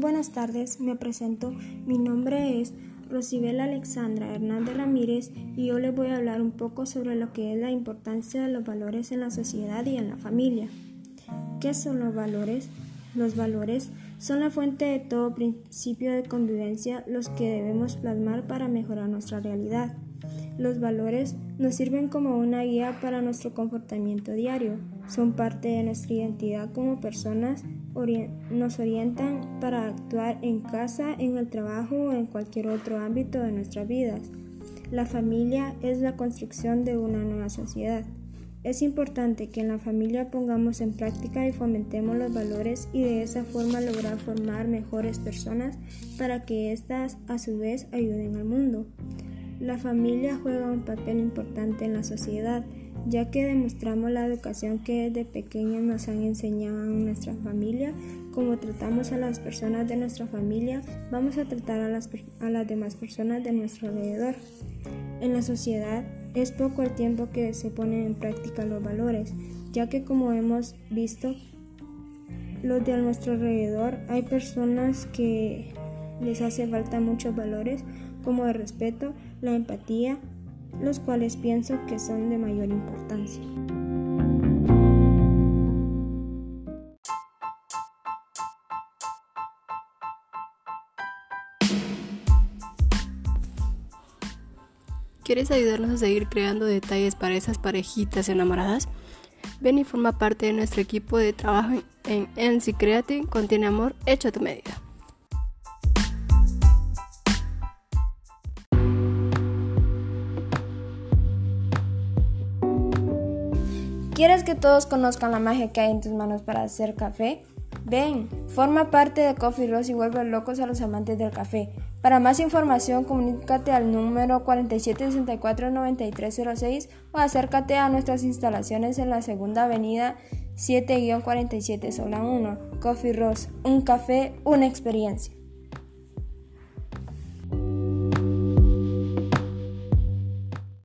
buenas tardes, me presento. Mi nombre es Rosibel Alexandra Hernández Ramírez y yo les voy a hablar un poco sobre lo que es la importancia de los valores en la sociedad y en la familia. ¿Qué son los valores? Los valores son la fuente de todo principio de convivencia, los que debemos plasmar para mejorar nuestra realidad. Los valores nos sirven como una guía para nuestro comportamiento diario, son parte de nuestra identidad como personas, nos orientan para actuar en casa, en el trabajo o en cualquier otro ámbito de nuestras vidas. La familia es la construcción de una nueva sociedad. Es importante que en la familia pongamos en práctica y fomentemos los valores y de esa forma lograr formar mejores personas para que éstas a su vez ayuden al mundo. La familia juega un papel importante en la sociedad, ya que demostramos la educación que desde pequeños nos han enseñado en nuestra familia, como tratamos a las personas de nuestra familia, vamos a tratar a las, a las demás personas de nuestro alrededor. En la sociedad es poco el tiempo que se ponen en práctica los valores, ya que como hemos visto, los de nuestro alrededor hay personas que les hace falta muchos valores como el respeto, la empatía, los cuales pienso que son de mayor importancia. ¿Quieres ayudarnos a seguir creando detalles para esas parejitas enamoradas? Ven y forma parte de nuestro equipo de trabajo en NC Creative Contiene Amor hecho a tu medida. ¿Quieres que todos conozcan la magia que hay en tus manos para hacer café? Ven, forma parte de Coffee Rose y vuelve locos a los amantes del café. Para más información, comunícate al número 4764-9306 o acércate a nuestras instalaciones en la segunda avenida 7-47 Sola 1. Coffee Rose, un café, una experiencia.